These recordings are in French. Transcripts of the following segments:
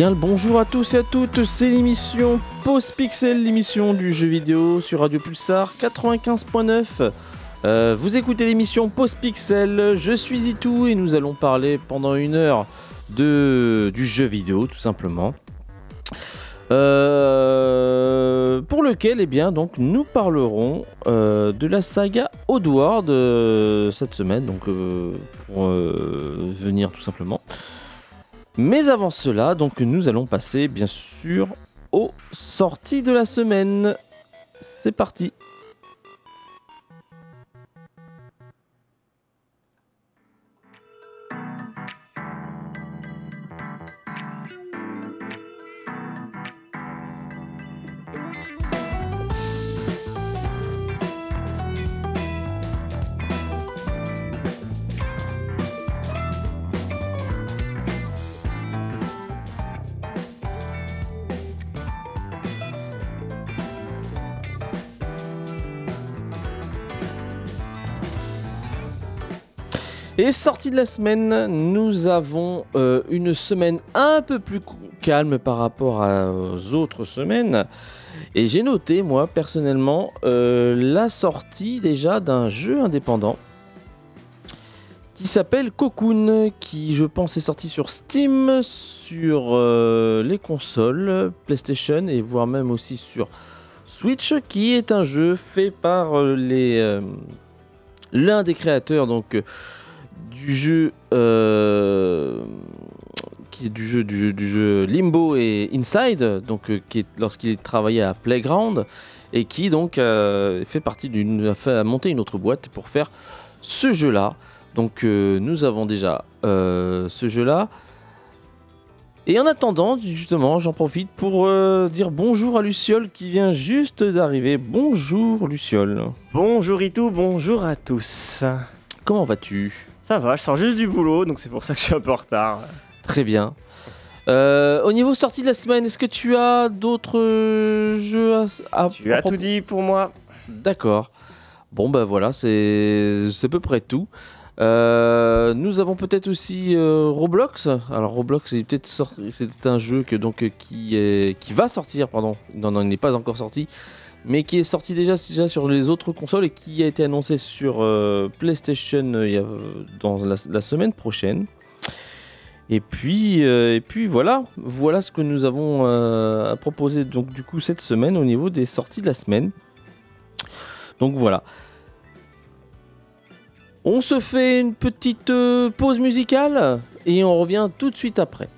Bonjour à tous et à toutes, c'est l'émission Post Pixel, l'émission du jeu vidéo sur Radio Pulsar 95.9. Euh, vous écoutez l'émission Post Pixel, je suis Itou et nous allons parler pendant une heure de, du jeu vidéo tout simplement. Euh, pour lequel eh bien, donc, nous parlerons euh, de la saga Oddworld cette semaine, donc pour venir tout simplement. Mais avant cela, donc nous allons passer bien sûr aux sorties de la semaine. C'est parti. Et sortie de la semaine, nous avons euh, une semaine un peu plus calme par rapport aux autres semaines. Et j'ai noté, moi, personnellement, euh, la sortie déjà d'un jeu indépendant qui s'appelle Cocoon, qui je pense est sorti sur Steam, sur euh, les consoles, PlayStation et voire même aussi sur Switch, qui est un jeu fait par les l'un des créateurs donc du jeu euh, qui est du jeu, du jeu, Limbo et Inside, donc euh, qui est lorsqu'il travaillait à Playground et qui donc euh, fait partie d'une a monté une autre boîte pour faire ce jeu-là. Donc nous avons déjà ce jeu-là. Et en attendant, justement, j'en profite pour dire bonjour à Luciole qui vient juste d'arriver. Bonjour Luciole. Bonjour Itou, bonjour à tous. Comment vas-tu? Ça va, je sors juste du boulot, donc c'est pour ça que je suis un peu en retard. Très bien. Euh, au niveau sortie de la semaine, est-ce que tu as d'autres jeux à, Tu as tout dit pour moi. D'accord. Bon ben voilà, c'est à peu près tout. Euh, nous avons peut-être aussi euh, Roblox. Alors Roblox, c'est peut-être un jeu que donc qui est qui va sortir, pardon. Non non, il n'est pas encore sorti mais qui est sorti déjà, sur les autres consoles et qui a été annoncé sur euh, PlayStation euh, dans la, semaine prochaine. Et puis, euh, et puis voilà, voilà ce que nous avons à proposer donc du coup cette semaine au niveau des sorties de la semaine. Donc voilà. On se fait une petite pause musicale et on revient tout de suite après.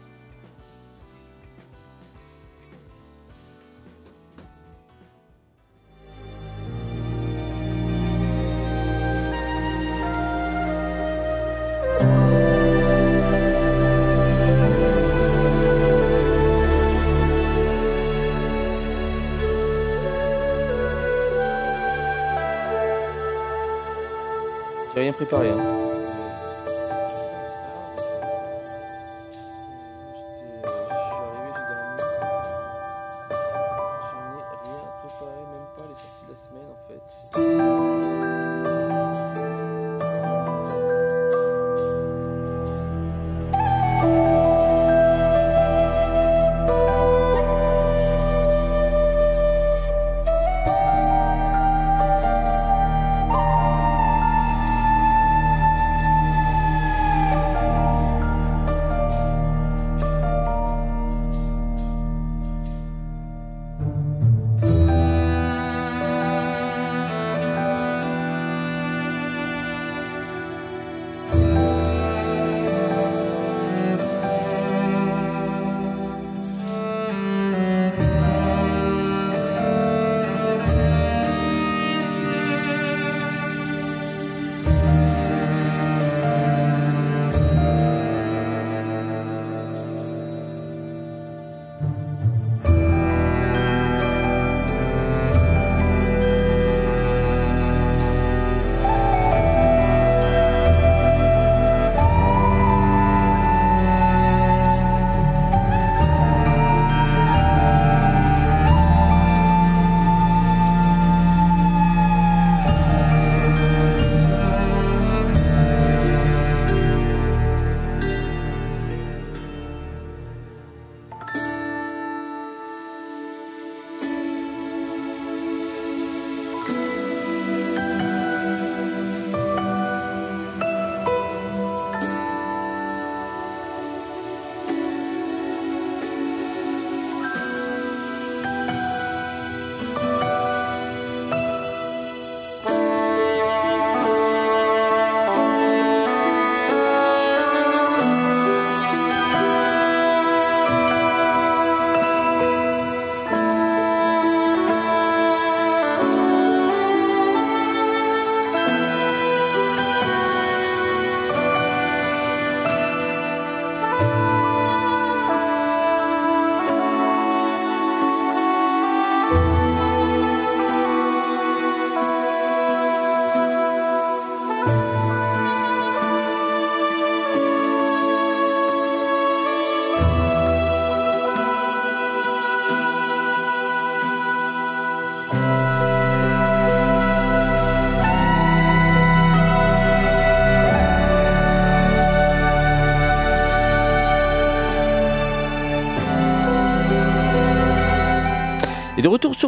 Rien préparé. Hein.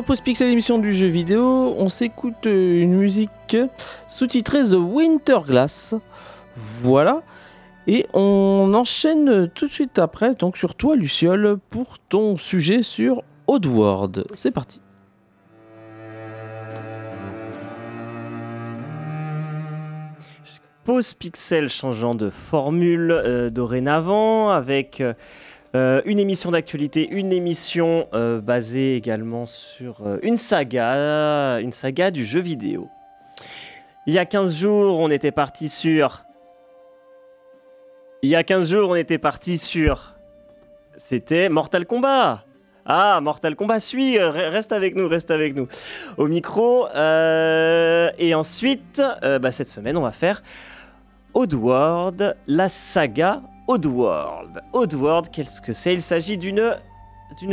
Post Pixel, émission du jeu vidéo, on s'écoute euh, une musique sous-titrée The Winter Glass. Voilà. Et on enchaîne tout de suite après, donc sur toi, Luciole, pour ton sujet sur Oddworld. C'est parti. Pause Pixel changeant de formule euh, dorénavant avec euh, une émission d'actualité, une émission euh, basée également sur une saga, une saga du jeu vidéo. Il y a 15 jours, on était parti sur. Il y a 15 jours, on était parti sur. C'était Mortal Kombat. Ah, Mortal Kombat suit, reste avec nous, reste avec nous. Au micro. et ensuite, bah, cette semaine, on va faire Oddworld, la saga Oddworld. Oddworld, qu'est-ce que c'est? Il s'agit d'une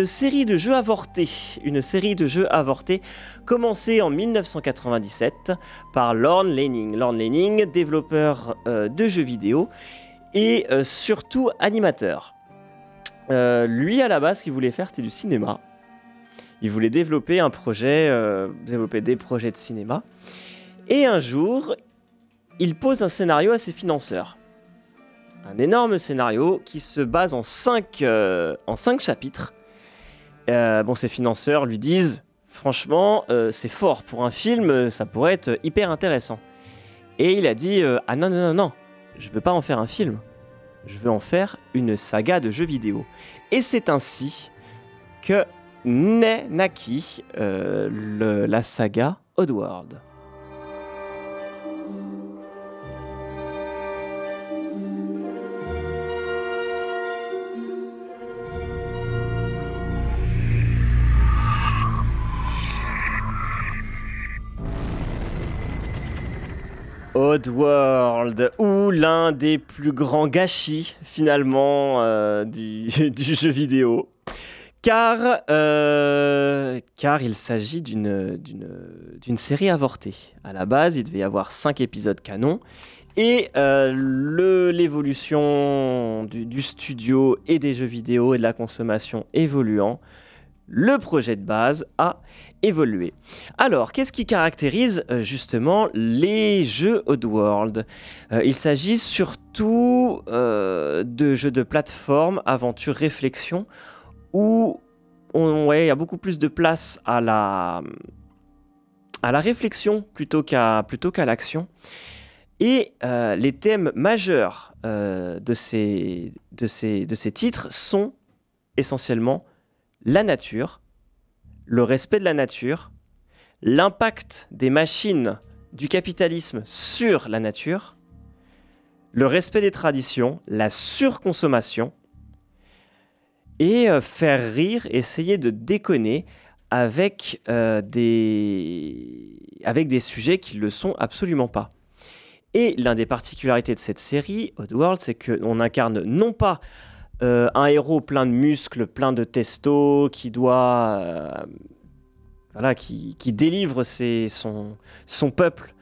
série de jeux avortés, une série de jeux avortés commencée en 1997 par Lorne Lanning. Lorne Lanning, développeur euh, de jeux vidéo et euh, surtout animateur. Euh, lui, à la base, ce qu'il voulait faire, c'était du cinéma. Il voulait développer un projet, développer des projets de cinéma. Et un jour, il pose un scénario à ses financeurs. Un énorme scénario qui se base en 5 euh, chapitres. Euh, bon, ses financeurs lui disent Franchement, euh, c'est fort pour un film, ça pourrait être hyper intéressant. Et il a dit Ah non, non, non, non, je veux pas en faire un film, je veux en faire une saga de jeux vidéo. Et c'est ainsi que naît Naki, la saga Oddworld. Oddworld, ou l'un des plus grands gâchis finalement euh, du, jeu vidéo. Car, euh, il s'agit d'une série avortée. À la base, il devait y avoir 5 épisodes canon. Et euh, l'évolution du, studio et des jeux vidéo et de la consommation évoluant, le projet de base a évolué. Alors, qu'est-ce qui caractérise euh, justement les jeux Oddworld? Euh, Il s'agit surtout euh, de jeux de plateforme, aventure, réflexion, où il y a beaucoup plus de place à la, à la réflexion plutôt qu'à l'action. Et les thèmes majeurs de ces titres sont essentiellement la nature, le respect de la nature, l'impact des machines du capitalisme sur la nature, le respect des traditions, la surconsommation, et euh, faire rire, essayer de déconner avec, euh, des... avec des sujets qui ne le sont absolument pas. Et l'un des particularités de cette série, Oddworld, c'est qu'on incarne non pas euh, un héros plein de muscles, plein de testo, qui doit. Euh, voilà, qui, délivre son, son, peuple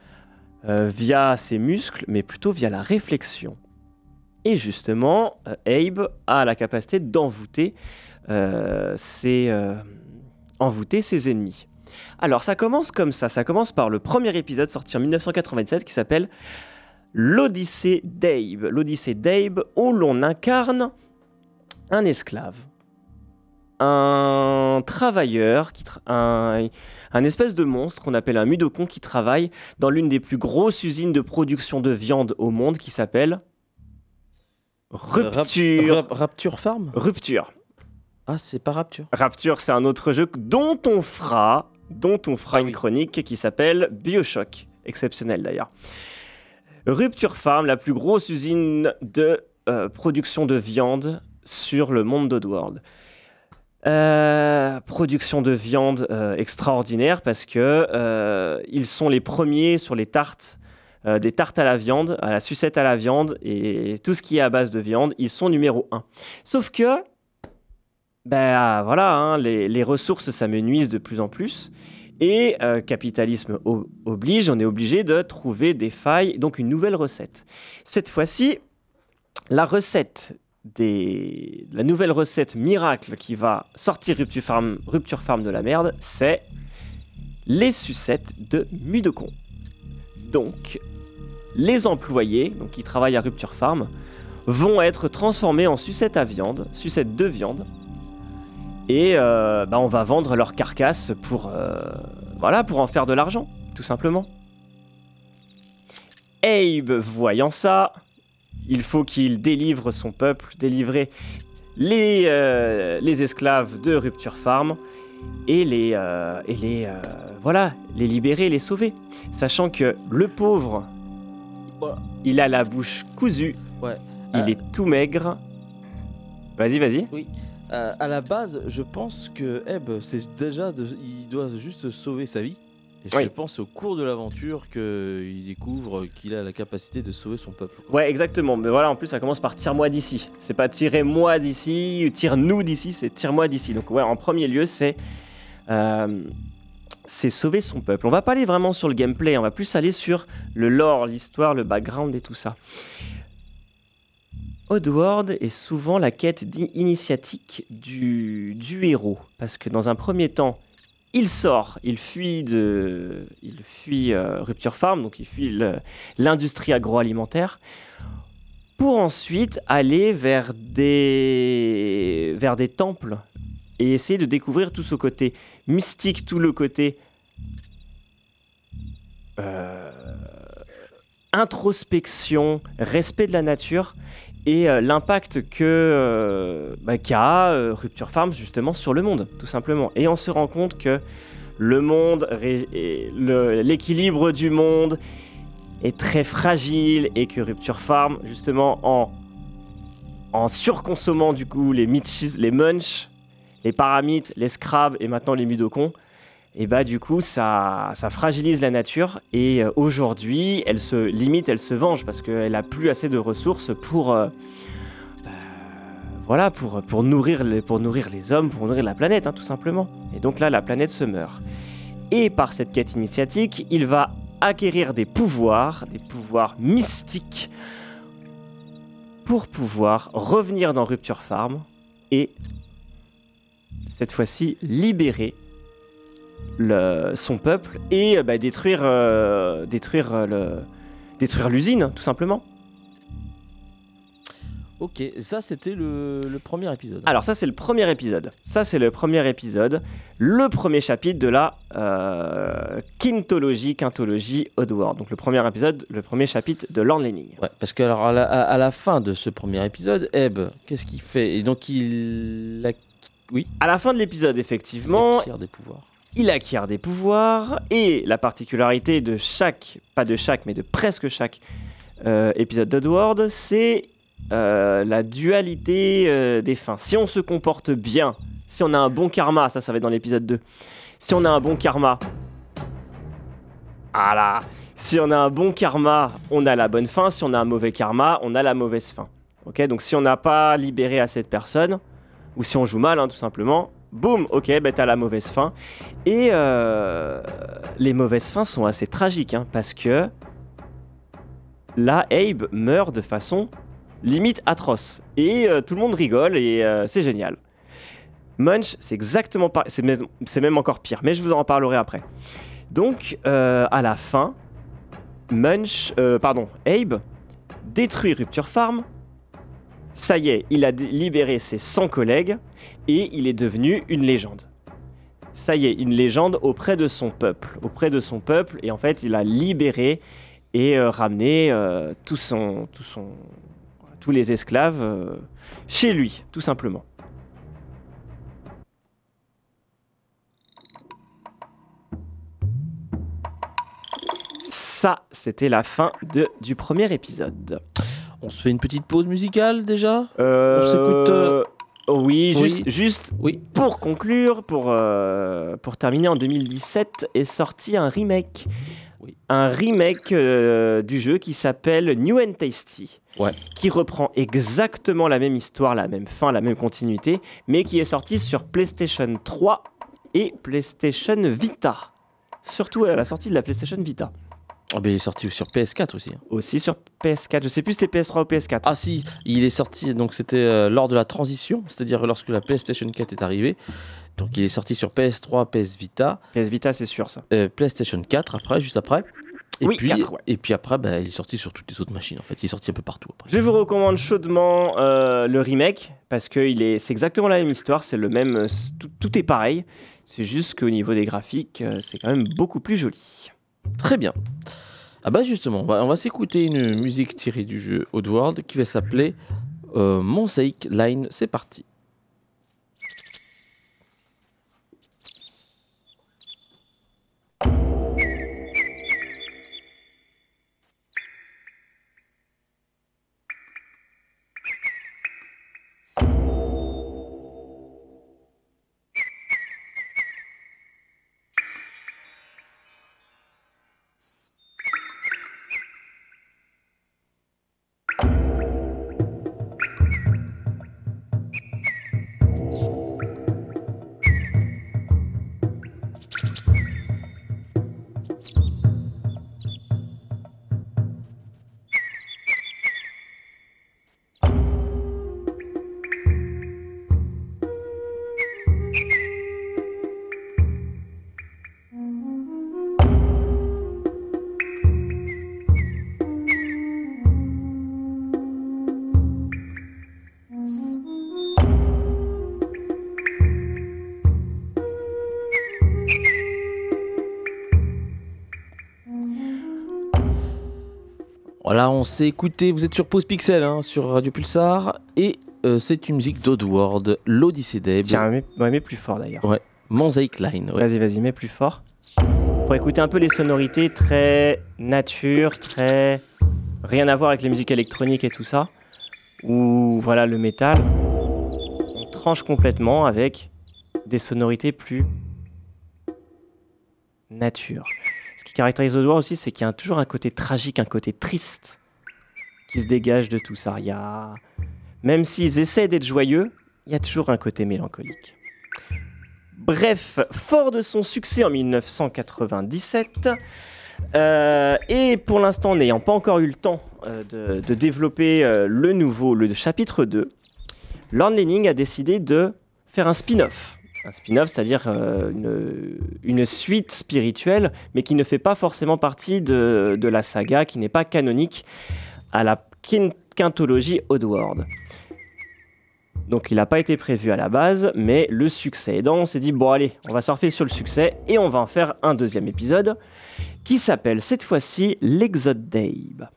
euh, via ses muscles, mais plutôt via la réflexion. Et justement, Abe a la capacité d'envoûter ses, envoûter ses ennemis. Alors ça commence comme ça, ça commence par le premier épisode sorti en 1987 qui s'appelle L'Odyssée d'Abe. L'Odyssée d'Abe où l'on incarne un esclave, un travailleur, qui un, espèce de monstre qu'on appelle un mudokon qui travaille dans l'une des plus grosses usines de production de viande au monde qui s'appelle Rupture. Rapture Farm? Rupture. Ah, c'est pas Rapture. Rapture, c'est un autre jeu dont on fera, dont on fera ah une chronique qui s'appelle Bioshock. Exceptionnel d'ailleurs. Rupture Farm, la plus grosse usine de euh, production de viande sur le monde d'Oddworld. Euh, production de viande euh, extraordinaire parce que euh, ils sont les premiers sur les tartes, des tartes à la viande, à la sucette à la viande et tout ce qui est à base de viande, ils sont numéro un. Sauf que, ben voilà, hein, les, ressources s'amenuisent de plus en plus et capitalisme oblige, on est obligé de trouver des failles, donc une nouvelle recette. Cette fois-ci, la recette la nouvelle recette miracle qui va sortir Rupture Farm, Rupture Farm de la merde, c'est les sucettes de Mudocon. Donc, les employés donc, qui travaillent à Rupture Farm vont être transformés en sucettes à viande, sucettes de viande, et euh, bah, on va vendre leur carcasse pour, euh, voilà, pour en faire de l'argent, tout simplement. Abe, voyant ça, il faut qu'il délivre son peuple, délivrer les, euh, les esclaves de Rupture Farm et les, et les voilà, les libérer, les sauver. Sachant que le pauvre, il a la bouche cousue, Ouais. il est tout maigre. Vas-y, vas-y. Oui. Euh, à la base, je pense que Ebb, c'est déjà, de- il doit juste sauver sa vie. Et je Oui. pense au cours de l'aventure qu'il découvre qu'il a la capacité de sauver son peuple. Ouais, exactement. Mais voilà, en plus, ça commence par tire-moi d'ici. C'est pas tirez-moi d'ici, ou tire-nous d'ici, c'est tire-moi d'ici. Donc, ouais, en premier lieu, c'est. euh, c'est sauver son peuple. On va pas aller vraiment sur le gameplay, on va plus aller sur le lore, l'histoire, le background et tout ça. Oddworld est souvent la quête initiatique du, du héros. Parce que dans un premier temps, il sort, il fuit, de, il fuit euh, Rupture Farm, donc il fuit l'industrie agroalimentaire, pour ensuite aller vers des, vers des temples et essayer de découvrir tout ce côté mystique, tout le côté euh, introspection, respect de la nature et euh, l'impact que euh, bah, qu'a euh, Rupture Farms justement sur le monde, tout simplement. Et on se rend compte que le monde, l'équilibre du monde est très fragile et que Rupture Farm, justement, en, en surconsommant du coup les mitches, les munch, les paramites, les scrabs et maintenant les mudokons, et bah du coup ça, ça fragilise la nature et euh, aujourd'hui elle se limite, elle se venge parce qu'elle a plus assez de ressources pour euh, bah, voilà pour, pour, nourrir les, pour nourrir les hommes, pour nourrir la planète hein, tout simplement. Et donc là la planète se meurt. Et par cette quête initiatique, il va acquérir des pouvoirs, des pouvoirs mystiques pour pouvoir revenir dans Rupture Farm et cette fois-ci libérer le- son peuple et euh, bah, détruire, euh, détruire, euh, le, détruire l'usine, tout simplement. Ok, ça c'était le, le premier épisode. Alors ça c'est le premier épisode. Ça c'est le premier épisode, le premier chapitre de la euh, quintologie, quintologie Oddworld. Donc le premier épisode, le premier chapitre de Lord. Ouais, parce que alors à la, à- la fin de ce premier épisode, Ebb, qu'est-ce qu'il fait? Et donc il, ac- oui, À la fin de l'épisode, il effectivement, acquiert des pouvoirs. Il acquiert des pouvoirs et la particularité de chaque, pas de chaque, mais de presque chaque euh, épisode d'Oddworld, c'est euh, la dualité euh, des fins. Si on se comporte bien, si on a un bon karma, ça, ça va être dans l'épisode 2. Si on a un bon karma, voilà. Si on a un bon karma, on a la bonne fin. Si on a un mauvais karma, on a la mauvaise fin. Ok, donc si on n'a pas libéré à cette personne, ou si on joue mal, hein, tout simplement, boum, ok, ben t'as la mauvaise fin. Et euh, les mauvaises fins sont assez tragiques, hein, parce que là, Abe meurt de façon limite atroce. Et euh, tout le monde rigole et euh, c'est génial. Munch, c'est exactement pareil, c'est même, même encore pire, mais je vous en parlerai après. Donc, à la fin, Munch, pardon, Abe détruit Rupture Farm. Ça y est, il a libéré ses 100 collègues et il est devenu une légende. Ça y est, une légende auprès de son peuple, auprès de son peuple, et en fait, il a libéré et euh, ramené euh, tous les esclaves euh, chez lui, tout simplement. Ça, c'était la fin de, du premier épisode. On se fait une petite pause musicale déjà? Euh, s'écoute, euh, Oui, oui. juste, juste Oui. pour conclure, pour, euh, pour terminer, en 2017 est sorti un remake. Oui. Un remake euh, du jeu qui s'appelle New and Tasty. Ouais. Qui reprend exactement la même histoire, la même fin, la même continuité, mais qui est sorti sur PlayStation 3 et PlayStation Vita. Surtout à la sortie de la PlayStation Vita. Ah, ben, il est sorti sur PS4 aussi. hein. Aussi sur PS4. Je sais plus si c'était PS3 ou PS4. Ah si, il est sorti, donc c'était euh, lors de la transition, c'est-à-dire lorsque la PlayStation 4 est arrivée. Donc il est sorti sur PS3, PS Vita, PS Vita, c'est sûr ça. euh, PlayStation 4 après, juste après. Et Oui, puis, 4, ouais. et puis après, bah, il est sorti sur toutes les autres machines en fait. Il est sorti un peu partout après. Je vous recommande chaudement euh, le remake parce que il est, c'est exactement la même histoire, c'est le même, tout, tout est pareil. C'est juste qu'au niveau des graphiques, c'est quand même beaucoup plus joli. Très bien. Ah bah justement, on va, s'écouter une musique tirée du jeu Oddworld qui va s'appeler euh, Line. C'est parti. Voilà, on s'est écouté. Vous êtes sur Pause Pixel hein, sur Radio Pulsar et euh, c'est une musique d'Oddworld, l'Odyssée d'Abe, Tiens, mets, ouais, mets plus fort d'ailleurs. Mosaic Line. ouais. Vas-y, vas-y, mets plus fort. Pour écouter un peu les sonorités très nature, très rien à voir avec les musiques électroniques et tout ça. Ou voilà le métal. On tranche complètement avec des sonorités plus nature. Qui caractérise Oddworld aussi, c'est qu'il y a toujours un côté tragique, un côté triste qui se dégage de tout ça. Il. Même s'ils essaient d'être joyeux, il y a toujours un côté mélancolique. Bref, fort de son succès en 1997, euh, et pour l'instant n'ayant pas encore eu le temps euh, de, développer euh, le nouveau, le chapitre 2, Lord Lanning a décidé de faire un spin-off. Un spin-off, c'est-à-dire euh, une, suite spirituelle, mais qui ne fait pas forcément partie de, la saga, qui n'est pas canonique à la quin- quintologie Oddworld. Donc il n'a pas été prévu à la base, mais le succès aidant, on s'est dit bon allez, on va surfer sur le succès et on va en faire un deuxième épisode qui s'appelle cette fois-ci l'Exode d'Abe.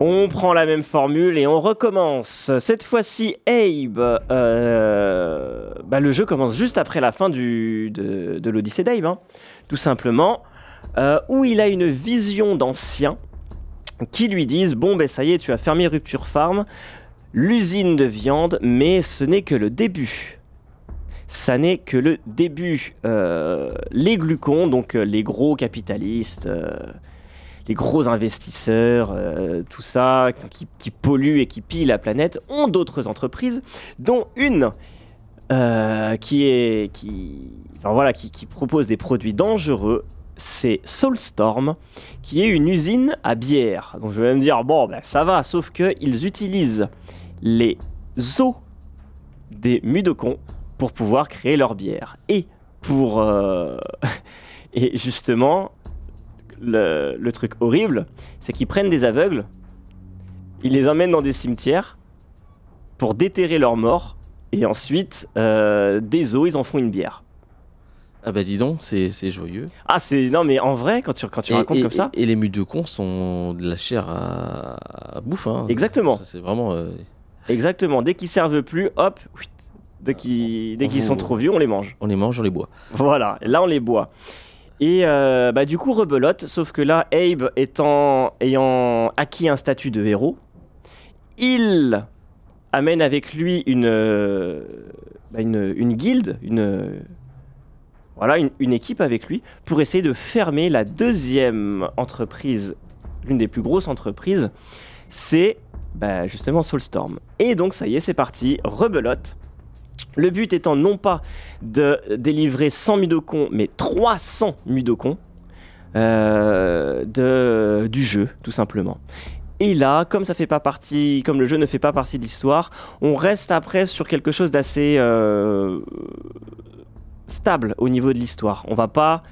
On prend la même formule et on recommence. Cette fois-ci, Abe. euh, bah, le jeu commence juste après la fin de, l'Odyssée d'Abe, hein, tout simplement, euh, où il a une vision d'ancien qui lui disent Bon, ben ça y est, tu as fermé Rupture Farm, l'usine de viande, mais ce n'est que le début. Ça n'est que le début. Euh, les glucons, donc les gros capitalistes, les gros investisseurs, euh, tout ça, qui, polluent et qui pillent la planète, ont d'autres entreprises, dont une euh, qui est qui, voilà, qui, propose des produits dangereux. C'est Soulstorm, qui est une usine à bière. Donc je vais me dire, bon, ben, ça va, sauf qu'ils utilisent les os des mudokons pour pouvoir créer leur bière. Et pour. euh, et justement, le, le truc horrible, c'est qu'ils prennent des aveugles, ils les emmènent dans des cimetières pour déterrer leurs morts, et ensuite, euh, des os, ils en font une bière. Ah bah dis donc, c'est c'est joyeux. Ah, c'est. Non, mais en vrai, quand tu, quand tu Et- racontes et, comme ça. Et, et les mues de con sont de la chair à, à bouffe. hein. Exactement. Ça, C'est vraiment. euh, Exactement. Dès qu'ils servent plus, hop, dès qu'ils dès qu'ils sont trop vieux, on les mange. on les mange, on les boit. Voilà, là on les boit. Et euh, bah, du coup, rebelote, sauf que là, Abe ayant acquis un statut de héros, il amène avec lui une, euh, bah, une, une guilde, une, voilà, une, une équipe avec lui, pour essayer de fermer la deuxième entreprise, l'une des plus grosses entreprises, c'est bah, justement Soulstorm. Et donc ça y est, c'est parti, rebelote. Le but étant non pas de délivrer 100 Mudokons, mais 300 Mudokons euh, du jeu, tout simplement. Et là, comme ça fait pas partie, comme le jeu ne fait pas partie de l'histoire, on reste après sur quelque chose d'assez euh, stable au niveau de l'histoire. On va pas,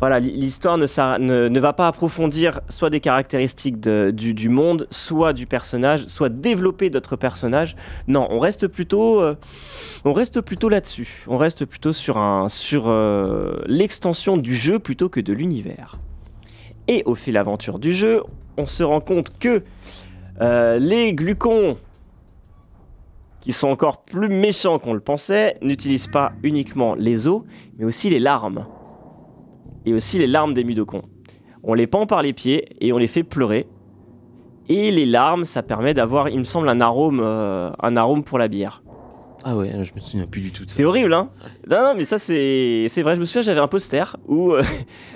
voilà, l'histoire ne, va pas approfondir soit des caractéristiques du, monde, soit du personnage, soit développer d'autres personnages. Non, on reste plutôt, euh, on reste plutôt là-dessus. On reste plutôt sur euh, l'extension du jeu plutôt que de l'univers. Et au fil d'aventure du jeu, on se rend compte que euh, les glucons, qui sont encore plus méchants qu'on le pensait, n'utilisent pas uniquement les os, mais aussi les larmes. Et aussi les larmes des mudokons. On les pend par les pieds et on les fait pleurer. Et les larmes, ça permet d'avoir, il me semble, un arôme, euh, un arôme pour la bière. Ah ouais, je me souviens plus du tout de ça. C'est horrible, hein Non, non, mais ça, c'est vrai. Je me souviens, j'avais un poster où euh.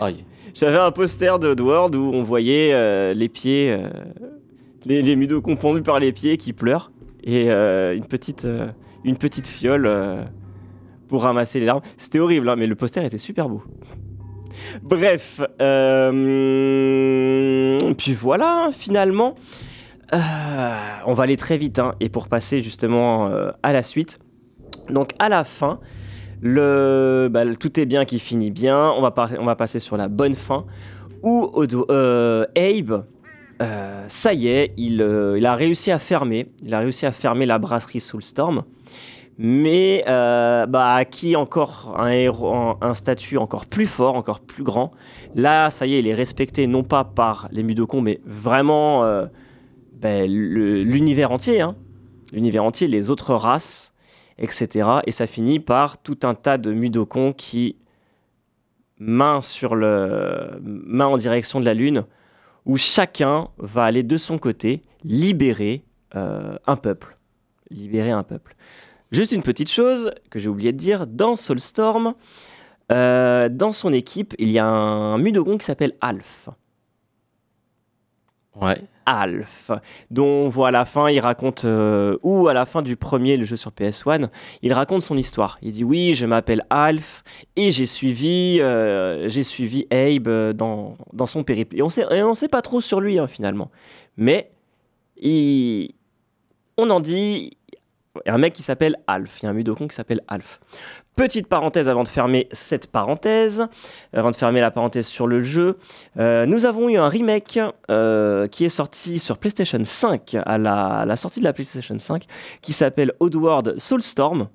J'avais un poster de où on voyait euh, les pieds, les, les mudokons pendus par les pieds qui pleurent et une, petite, une petite fiole pour ramasser les larmes. C'était horrible, hein, mais le poster était super beau. Bref, euh, puis voilà, finalement, euh, on va aller très vite hein, et pour passer justement euh, à la suite. Donc à la fin, bah, tout est bien qui finit bien. On va, passer sur la bonne fin où Abe, ça y est, il, a réussi à fermer. Il a réussi à fermer la brasserie Soulstorm. Mais euh, bah, acquis encore un, héros, un, statut encore plus fort, encore plus grand. Là, ça y est, il est respecté non pas par les Mudokons, mais vraiment le- l'univers entier. hein. L'univers entier, les autres races etc. Et ça finit par tout un tas de mudokons qui, main sur le, en direction de la lune, où chacun va aller de son côté libérer euh, un peuple, libérer un peuple. Juste une petite chose que j'ai oublié de dire, dans Soulstorm, euh, dans son équipe, il y a un mudokon qui s'appelle Alf. Ouais. Alf, dont on voit à la fin, il raconte, euh, ou à la fin du premier, le jeu sur PS1, il raconte son histoire. Il dit oui, je m'appelle Alf et j'ai suivi, euh, j'ai suivi Abe dans, dans son périple. Et on sait, on sait pas trop sur lui hein, finalement, mais il, on en dit a un mec qui s'appelle Alf, il y a un mudokon qui s'appelle Alf. Petite parenthèse avant de fermer cette parenthèse, avant de fermer la parenthèse sur le jeu. Euh, nous avons eu un remake euh, qui est sorti sur PlayStation 5 à la, à la sortie de la PlayStation 5 qui s'appelle Oddworld Soulstorm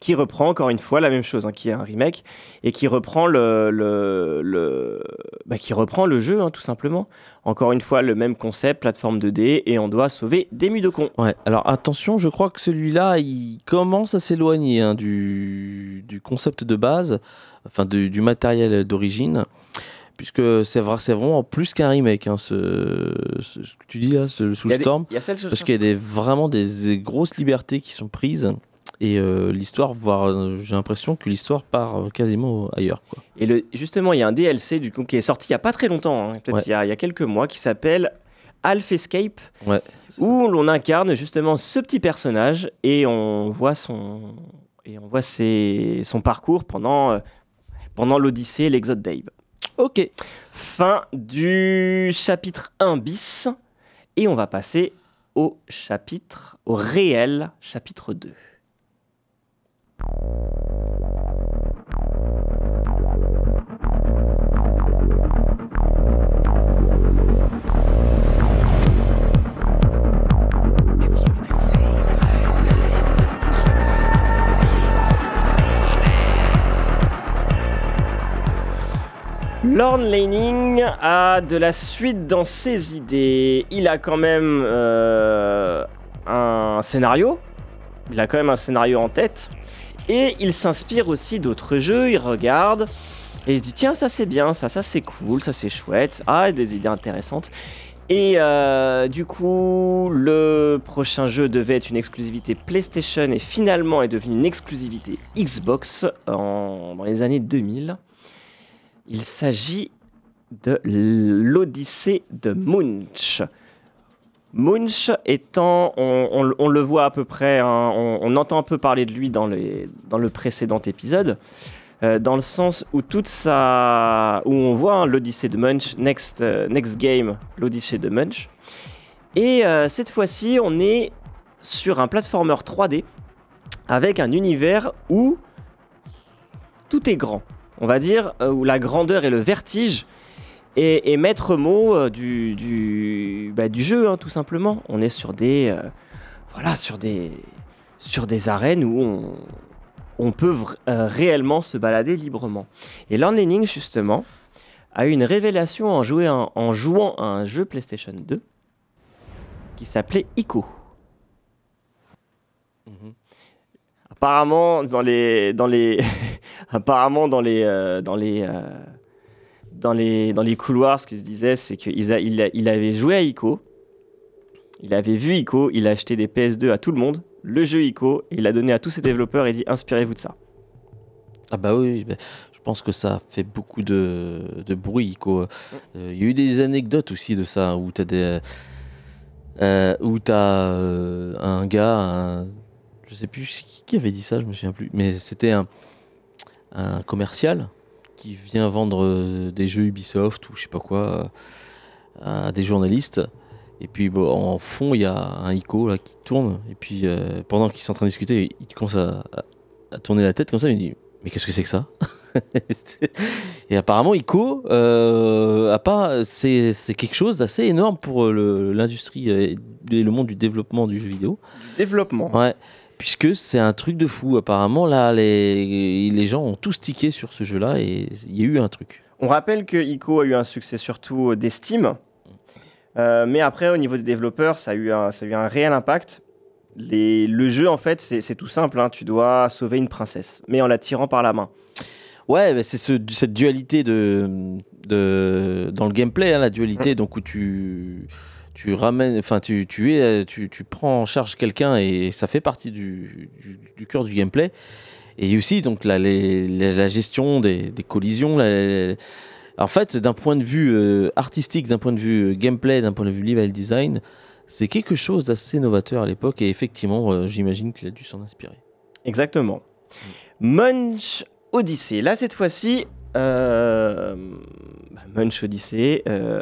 qui reprend encore une fois la même chose, hein, qui est un remake et qui reprend le, le, le- bah, qui reprend le jeu hein, tout simplement. Encore une fois le même concept, plateforme 2D et on doit sauver des mudokons. Ouais, alors attention, je crois que celui-là, il commence à s'éloigner hein, du, du concept de base, enfin du, du matériel d'origine, puisque c'est vrai, c'est vraiment plus qu'un remake, ce, ce- ce que tu dis là, ce Il y a des- parce qu'il y a des, vraiment des, des grosses libertés qui sont prises. Et euh, l'histoire, voire euh, j'ai l'impression que l'histoire part euh, quasiment ailleurs. Quoi. Et le, justement, il y a un DLC du coup, qui est sorti il n'y a pas très longtemps, hein, peut-être Ouais. il, y a, il y a quelques mois, qui s'appelle Alpha Escape, Ouais. où l'on incarne justement ce petit personnage et on voit son, et on voit ses- son parcours pendant, euh, pendant l'Odyssée et l'Exode d'Abe. Ok. Fin du chapitre 1 bis, et on va passer au chapitre, au réel chapitre 2. Lorne Lanning a de la suite dans ses idées. Il a quand même euh, un scénario. Il a quand même un scénario en tête. Et il s'inspire aussi d'autres jeux. Il regarde et il se dit tiens ça c'est bien, ça ça c'est cool, ça c'est chouette. Ah des idées intéressantes. Et euh, du coup, le prochain jeu devait être une exclusivité PlayStation et finalement est devenu une exclusivité Xbox dans les années 2000. Il s'agit de l'Odyssée de Munch. Munch étant, on, on- le voit à peu près, hein, on, entend un peu parler de lui dans, le précédent épisode, euh, dans le sens où toute sa, où on voit hein, l'Odyssée de Munch, Next, euh, Next Game, l'Odyssée de Munch, et euh, cette fois-ci on est sur un platformer 3D avec un univers où tout est grand, on va dire, où la grandeur et le vertige et, et maître mot euh, du, du, bah, du jeu, hein, tout simplement. On est sur des, euh, voilà, sur des, sur des arènes où on, on peut euh, réellement se balader librement. Et Lord justement, a eu une révélation en, un- en jouant à un jeu PlayStation 2 qui s'appelait Ico. Mhm. Apparemment, dans les, dans les, apparemment dans les, euh, dans les, euh, dans les, dans les couloirs, ce qu'il se disait, c'est qu'il il il avait joué à Ico, il avait vu Ico, il a acheté des PS2 à tout le monde, le jeu Ico, et il a donné à tous ses développeurs et dit inspirez-vous de ça. Ah bah oui, je pense que ça fait beaucoup de, de bruit. quoi. Euh, Il y a eu des anecdotes aussi de ça, où tu as des... euh, où t'as euh, un gars, un- je sais plus qui avait dit ça, je me souviens plus, mais c'était un, un commercial qui vient vendre euh, des jeux Ubisoft ou je sais pas quoi euh, à des journalistes. Et puis bon, en fond, il y a un ICO là, qui tourne. Et puis euh, pendant qu'ils sont en train de discuter, il commence à, à- à tourner la tête comme ça. Il me dit Mais qu'est-ce que c'est que ça? Et apparemment, ICO, euh, a pas, c'est c'est quelque chose d'assez énorme pour le- l'industrie et le monde du développement du jeu vidéo. Du développement. Ouais. Puisque c'est un truc de fou. Apparemment, là, les, les gens ont tous tiqué sur ce jeu-là et il y a eu un truc. On rappelle que Ico a eu un succès surtout d'estime, Euh, mais après au niveau des développeurs, ça a eu un, ça a eu un réel impact. Les- le jeu en fait, c'est tout simple. hein. Tu dois sauver une princesse, mais en la tirant par la main. Ouais, bah, c'est ce- cette dualité de, de dans le gameplay, hein, la dualité donc où tu tu ramènes, enfin tu tu es, tu, tu prends en charge quelqu'un et ça fait partie du, du, du cœur du gameplay. Et aussi donc la, la, gestion des, des collisions. en fait, d'un point de vue euh, artistique, d'un point de vue euh, gameplay, d'un point de vue level design, c'est quelque chose d'assez novateur à l'époque et effectivement, euh, j'imagine qu'il a dû s'en inspirer. Exactement. Munch Odyssey. Là cette fois-ci, Munch Odyssey. euh,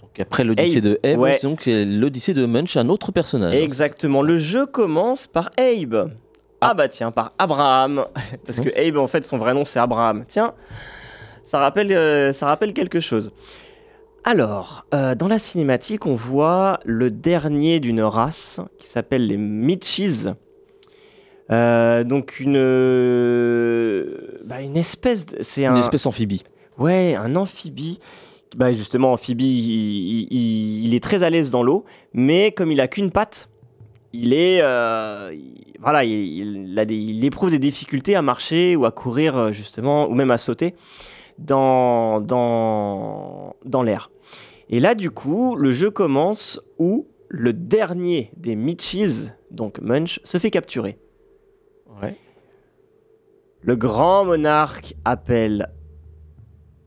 Donc après l'Odyssée Abe, de Abe, ouais. donc c'est l'Odyssée de Munch, un autre personnage. Exactement. Le jeu commence par Abe. Ah bah tiens, par Abraham. Parce que Abe, en fait, son vrai nom, c'est Abraham. Tiens, ça rappelle, euh, ça rappelle quelque chose. Alors, euh, dans la cinématique, on voit le dernier d'une race qui s'appelle les Mitchies. Euh, donc une, bah, une espèce, c'est Une un, espèce amphibie. Ouais, un amphibie. Bah justement, amphibie, il, il- il est très à l'aise dans l'eau, mais comme il a qu'une patte, il est, euh, il- voilà, il, il a des- il éprouve des difficultés à marcher ou à courir euh, justement, ou même à sauter dans dans dans l'air. Et là, du coup, le jeu commence où le dernier des Mitchies, donc Munch, se fait capturer. Ouais. Le grand monarque appelle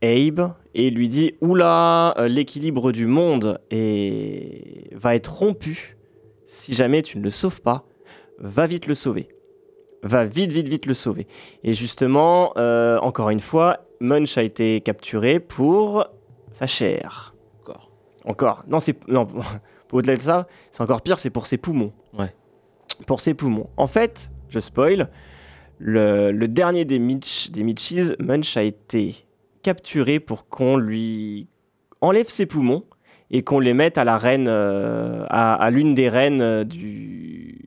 Abe et lui dit Oula, euh, l'équilibre du monde est... va être rompu. Si jamais tu ne le sauves pas, va vite le sauver. Va vite, vite, vite le sauver. Et justement, euh, encore une fois, Munch a été capturé pour sa chair. Encore. Encore. Non, c'est. Non, au-delà de ça, c'est encore pire, c'est pour ses poumons. Ouais. Pour ses poumons. En fait, je spoil, le, le dernier des, Mitch, des Mitchies, Munch, a été capturé pour qu'on lui enlève ses poumons et qu'on les mette à la reine, euh, à, à l'une des reines euh, du.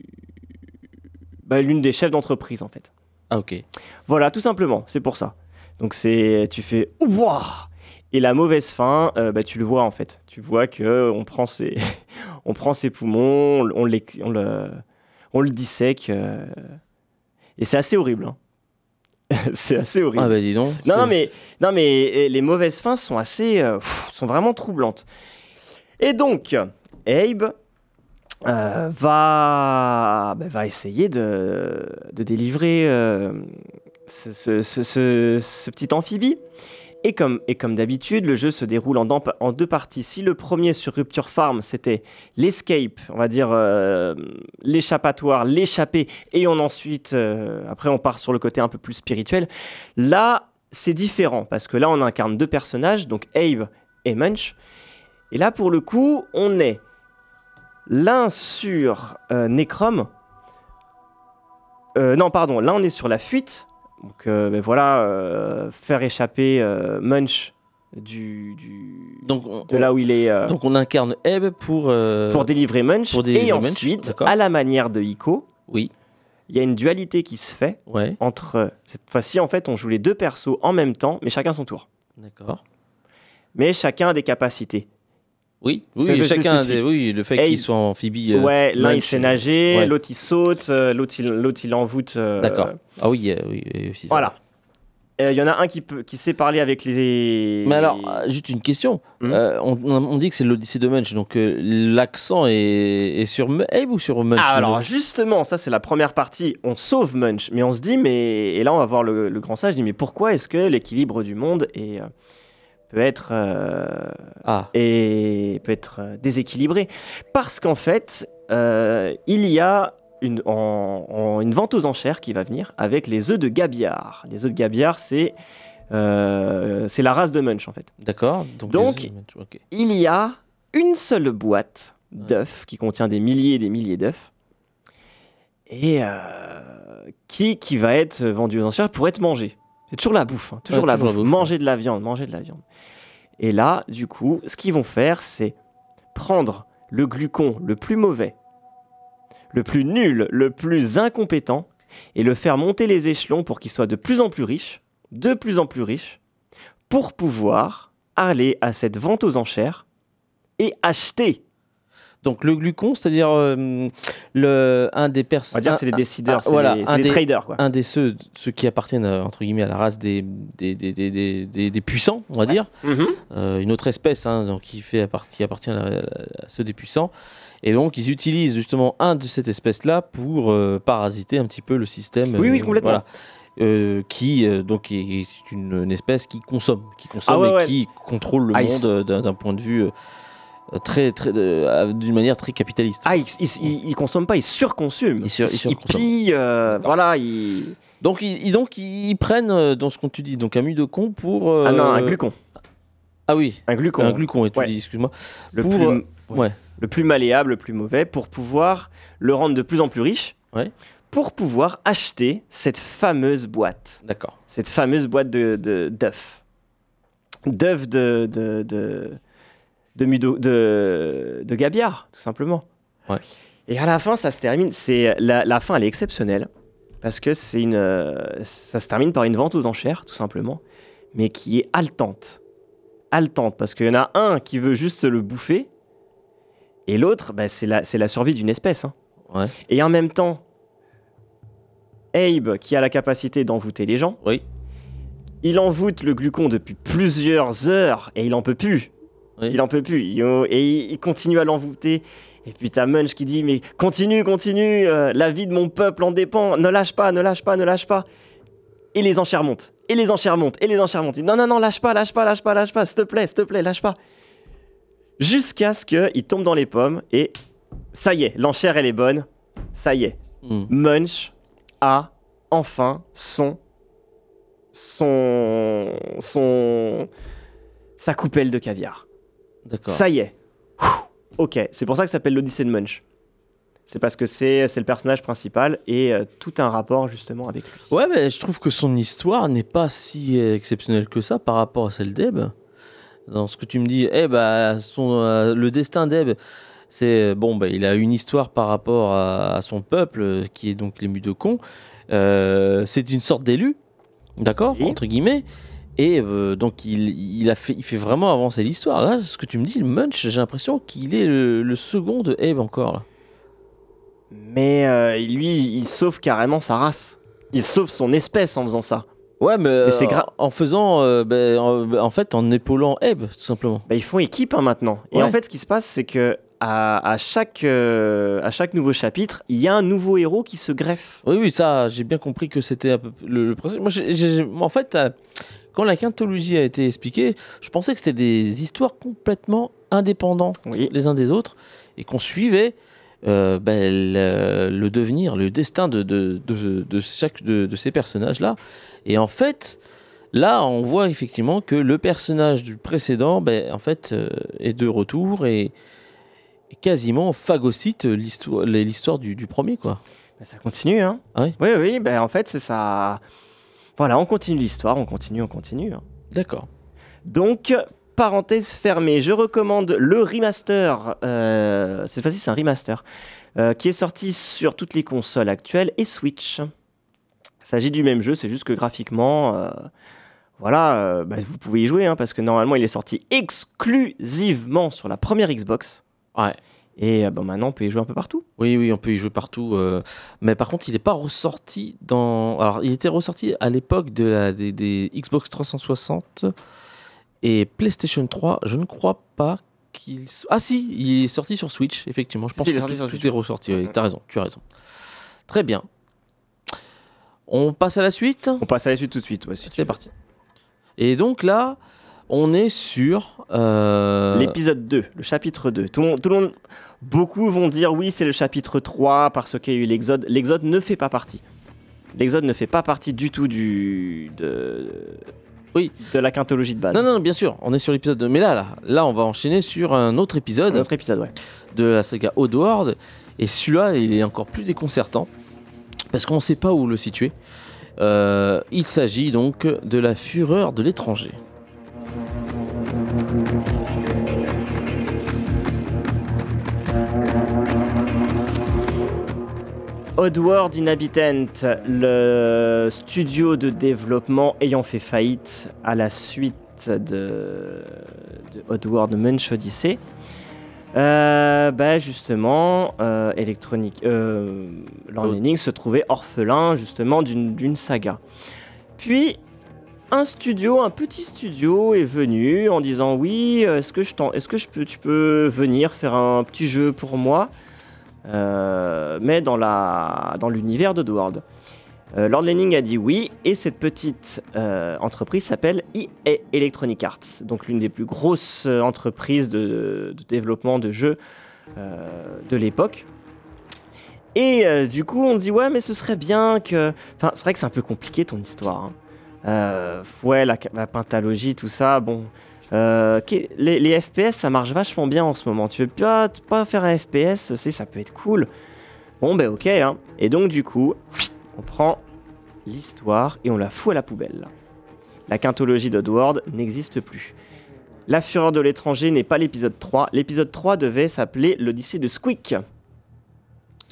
bah, l'une des chefs d'entreprise, en fait. Ah ok. Voilà, tout simplement, c'est pour ça. Donc c'est, tu fais ouah et la mauvaise fin, euh, bah, tu le vois en fait. Tu vois que on prend ses, on prend ses poumons, on, on les, on le, on le dissèque euh, et c'est assez horrible. hein. c'est assez horrible. Ah bah dis donc. Non, non, mais, non, mais les mauvaises fins sont assez. euh, pff, sont vraiment troublantes. Et donc, Abe euh, va, bah, va essayer de, de délivrer euh, ce, ce- ce- ce- ce petit amphibie. Et comme, d'habitude, le jeu se déroule en, deux parties. Si le premier sur Rupture Farm, c'était l'escape, on va dire euh, l'échappatoire, l'échapper, et on ensuite, euh, après on part sur le côté un peu plus spirituel, là c'est différent, parce que là on incarne deux personnages, donc Abe et Munch. Et là pour le coup, on est l'un sur euh, Necrom. Non, pardon, là on est sur la fuite. Donc euh, ben voilà, euh, faire échapper euh, Munch du, du- Donc, on, de là où il est euh, donc on incarne Ebb pour. euh, pour délivrer Munch. pour délivrer et ensuite, à la manière de Ico, Oui, il y a une dualité qui se fait ouais, entre. Cette fois-ci, en fait, on joue les deux persos en même temps, mais chacun son tour. d'accord. Mais chacun a des capacités. Oui, oui, chacun des- oui, le fait Et qu'il il- soit amphibie. euh, ouais, l'un il sait nager, ouais. l'autre il saute, euh, l'autre il, l'autre il envoûte. euh, D'accord. Ah oui, euh, oui, oui, aussi ça. Voilà. Euh, Il y en a un qui, peut, qui sait parler avec les. Mais alors, euh, juste une question. Euh, on, on dit que c'est l'Odyssée de Munch, donc euh, l'accent est, est sur Abe ou sur Munch Ah, alors justement, ça c'est la première partie. On sauve Munch, mais on se dit, mais et là on va voir le, le grand sage. Dit, mais pourquoi est-ce que l'équilibre du monde est, euh, peut être euh, Ah, et peut être euh, déséquilibré Parce qu'en fait, euh, il y a une, en- en- une vente aux enchères qui va venir avec les œufs de gabiard. Les œufs de gabiard, c'est euh, la race de Munch en fait. d'accord. Donc, les-. Il y a une seule boîte d'œufs qui contient des milliers et des milliers d'œufs et qui, qui va être vendue aux enchères pour être mangé. C'est toujours la bouffe, hein, toujours, Ouais, la, toujours la bouffe. bouffe, Manger de la viande, manger de la viande. Et là, du coup, ce qu'ils vont faire, c'est prendre le glucon le plus mauvais, le plus nul, le plus incompétent, et le faire monter les échelons pour qu'il soit de plus en plus riche, de plus en plus riche, pour pouvoir aller à cette vente aux enchères et acheter. Donc le glucon, c'est-à-dire euh, le un des On va personnes. dire c'est les décideurs, c'est voilà, les, des- traders quoi. un des ceux, ceux qui appartiennent euh, entre guillemets à la race des des, des, des, des, puissants, on va dire, Mhm. Euh, une autre espèce hein, donc, qui fait qui appartient à, la- à ceux des puissants. Et donc ils utilisent justement un de cette espèce-là pour euh, parasiter un petit peu le système. Oui, oui, complètement. voilà. Euh, qui euh, donc est une, une espèce qui consomme, qui consomme Ah ouais, et ouais. qui contrôle le Ah, monde d'un d'un point de vue euh, très très euh, d'une manière très capitaliste. Ah, ils, ils, ils- ils consomment pas, ils surconsomment. Ils sur- ils surconsomment. pillent, euh, voilà, ils... Donc ils, ils- donc ils prennent euh, dans ce qu'on tu dis donc un mu de con pour euh, Ah non, un glucon. Ah oui, Un glucon. un glucon et tu Ouais. dis excuse-moi. le, pour, plus, ouais. le plus malléable, le plus mauvais, pour pouvoir le rendre de plus en plus riche, Ouais. pour pouvoir acheter cette fameuse boîte. D'accord. cette fameuse boîte de de- d'œufs. D'œufs de, de, de, de, mudo- de, de gabiard, tout simplement. Ouais. Et à la fin, ça se termine. C'est la, la fin, elle est exceptionnelle parce que c'est une, euh, ça se termine par une vente aux enchères, tout simplement, mais qui est haletante, haletante parce qu'il y en a un qui veut juste le bouffer et l'autre, bah, c'est la, c'est la survie d'une espèce. hein. Ouais. Et en même temps, Abe, qui a la capacité d'envoûter les gens, Oui. il envoûte le glucon depuis plusieurs heures et il en peut plus. Oui. Il en peut plus. Et il, continue à l'envoûter. Et puis t'as Munch qui dit Mais continue, continue, euh, la vie de mon peuple en dépend. Ne lâche pas, ne lâche pas, ne lâche pas. Et les enchères montent. Et les enchères montent. Et les enchères montent. Il dit, non, non, non, lâche pas, lâche pas, lâche pas, lâche pas. S'il te plaît, s'il te plaît, lâche pas. Jusqu'à ce qu'il tombe dans les pommes. Et ça y est, l'enchère, elle est bonne. Ça y est. Hmm. Munch a enfin son son son sa coupelle de caviar. Ça y est. Ok, c'est pour ça que ça s'appelle l'Odyssée de Munch. C'est parce que c'est le personnage principal et euh, tout un rapport justement avec lui. Ouais, mais je trouve que son histoire n'est pas si exceptionnelle que ça par rapport à celle d'Eb. Dans ce que tu me dis, eh bah, son, euh, le destin d'Eb, c'est bon, bah, il a une histoire par rapport à, à son peuple, qui est donc les de con. Euh, c'est une sorte d'élu, d'accord, Oui. entre guillemets. Et euh, donc il, il a fait, il fait vraiment avancer l'histoire. Là, ce que tu me dis, le Munch, j'ai l'impression qu'il est le, le second de Eb encore. Là. Mais euh, lui, il sauve carrément sa race. Il sauve son espèce en faisant ça. Ouais, mais, Mais c'est euh, en faisant, euh, ben, en, en fait, en épaulant Eb, tout simplement. Bah, ils font équipe hein, maintenant. Et en fait, ce qui se passe, c'est que à, à chaque, euh, à chaque nouveau chapitre, il y a un nouveau héros qui se greffe. Oui, oui, ça, j'ai bien compris que c'était le, le principe. Moi, en fait, quand la quintologie a été expliquée, je pensais que c'était des histoires complètement indépendantes Oui. les uns des autres et qu'on suivait euh, ben, le, le devenir, le destin de, de, de, de chaque de, ces personnages-là. Et en fait, là, on voit effectivement que le personnage du précédent, ben, en fait, euh, est de retour et, et quasiment phagocyte l'histoire du, du premier, quoi. Bah, ça continue, hein Ah oui Oui, oui, ben en fait, c'est ça. Voilà, on continue l'histoire, on continue, on continue. hein. D'accord. Donc, parenthèse fermée, je recommande le remaster. euh, cette fois-ci, c'est un remaster euh, qui est sorti sur toutes les consoles actuelles et Switch. Il s'agit du même jeu, c'est juste que graphiquement, euh, voilà, euh, bah, vous pouvez y jouer hein, parce que normalement, il est sorti exclusivement sur la première Xbox. Ouais. Et euh, bon, maintenant, on peut y jouer un peu partout. Oui, oui, on peut y jouer partout. euh, mais par contre, il n'est pas ressorti dans. Alors, il était ressorti à l'époque de la, des, des Xbox 360 et PlayStation 3. Je ne crois pas qu'il. Ah, si, il est sorti sur Switch, effectivement. Je Si, pense il est que sorti tout, sur tout Switch. est ressorti. Oui, Mhm. T'as raison, tu as raison. Très bien. On passe à la suite? On passe à la suite tout de suite. ouais, si tu C'est parti. Et donc là, on est sur. euh, L'épisode 2, le chapitre 2. Tout le, monde, tout le monde- beaucoup vont dire oui, c'est le chapitre 3 parce qu'il y a eu l'Exode. L'Exode ne fait pas partie. L'Exode ne fait pas partie du tout du, de, Oui. de la quintologie de base. Non, non, non, bien sûr, on est sur l'épisode 2. Mais là, là, là, on va enchaîner sur un autre épisode. Un autre épisode, ouais. de la saga Oddworld. Et celui-là, il est encore plus déconcertant parce qu'on ne sait pas où le situer. Euh, il s'agit donc de la fureur de l'étranger. Oddworld Inhabitant, le studio de développement ayant fait faillite à la suite de, de Oddworld Munch Odyssey. Euh, bah justement, euh, Electronic, euh, Oh. Se trouvait orphelin justement d'une saga. Puis un studio, un petit studio est venu en disant oui, est-ce que je peux, tu peux venir faire un petit jeu pour moi, euh, mais dans dans l'univers d'Oddworld. Euh, Lord Lenning a dit oui, et cette petite euh, entreprise s'appelle EA Electronic Arts, donc l'une des plus grosses entreprises de, développement de jeux de l'époque. Et du coup, on dit ouais, mais ce serait bien que. Enfin, c'est vrai que c'est un peu compliqué ton histoire. hein. Euh, ouais, la, pentalogie, tout ça, bon. Euh, les, FPS, ça marche vachement bien en ce moment. Tu veux pas, faire un FPS, c'est, ça peut être cool. Bon, ben ok. Hein. Et donc, du coup, on prend l'histoire et on la fout à la poubelle. La quintologie d'Oddworld n'existe plus. La fureur de l'étranger n'est pas l'épisode 3. L'épisode 3 devait s'appeler l'Odyssée de Squeak.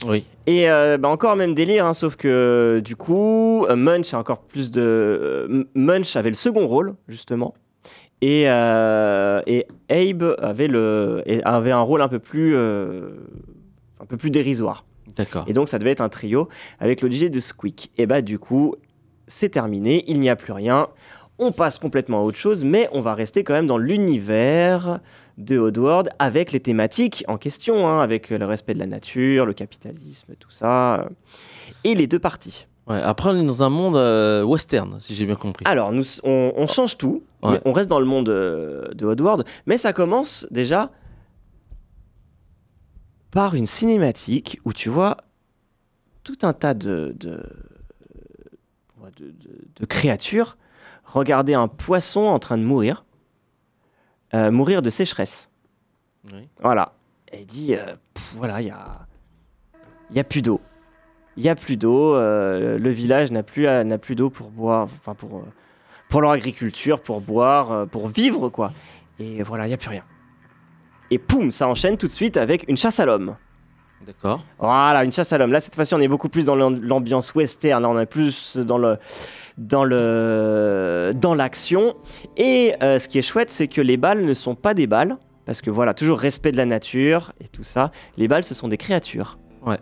Oui. Et euh, bah, encore même délire, hein, sauf que du coup, euh, Munch a encore plus de. euh, Munch avait le second rôle, justement. Et, euh, et Abe avait, le, avait un rôle un peu plus, euh, un peu plus dérisoire. D'accord. Et donc, ça devait être un trio avec le DJ de Squeak. Et bah, du coup, c'est terminé, il n'y a plus rien. On passe complètement à autre chose, mais on va rester quand même dans l'univers de Oddworld avec les thématiques en question, hein, avec le respect de la nature, le capitalisme, tout ça. euh, Et les deux parties. Ouais, après, on est dans un monde euh, western, si j'ai bien compris. Alors, nous, on, on change tout, Ouais. on reste dans le monde euh, de Oddworld, mais ça commence déjà par une cinématique où tu vois tout un tas de, de, de- de- de créatures regarder un poisson en train de mourir, euh, mourir de sécheresse. Oui. Voilà. Et il dit, euh, pff, voilà, il y a, y a plus d'eau. Il y a plus d'eau. euh, le village n'a plus, n'a plus d'eau pour boire, enfin pour, pour leur agriculture, pour boire, pour vivre, quoi. Et voilà, il n'y a plus rien. Et poum, ça enchaîne tout de suite avec une chasse à l'homme. D'accord. Voilà, une chasse à l'homme. Là, cette fois-ci, on est beaucoup plus dans l'am- l'ambiance western. Là, on est plus dans le dans le dans l'action. Et euh, ce qui est chouette, c'est que les balles ne sont pas des balles, parce que voilà, toujours respect de la nature et tout ça. Les balles, ce sont des créatures. Ouais.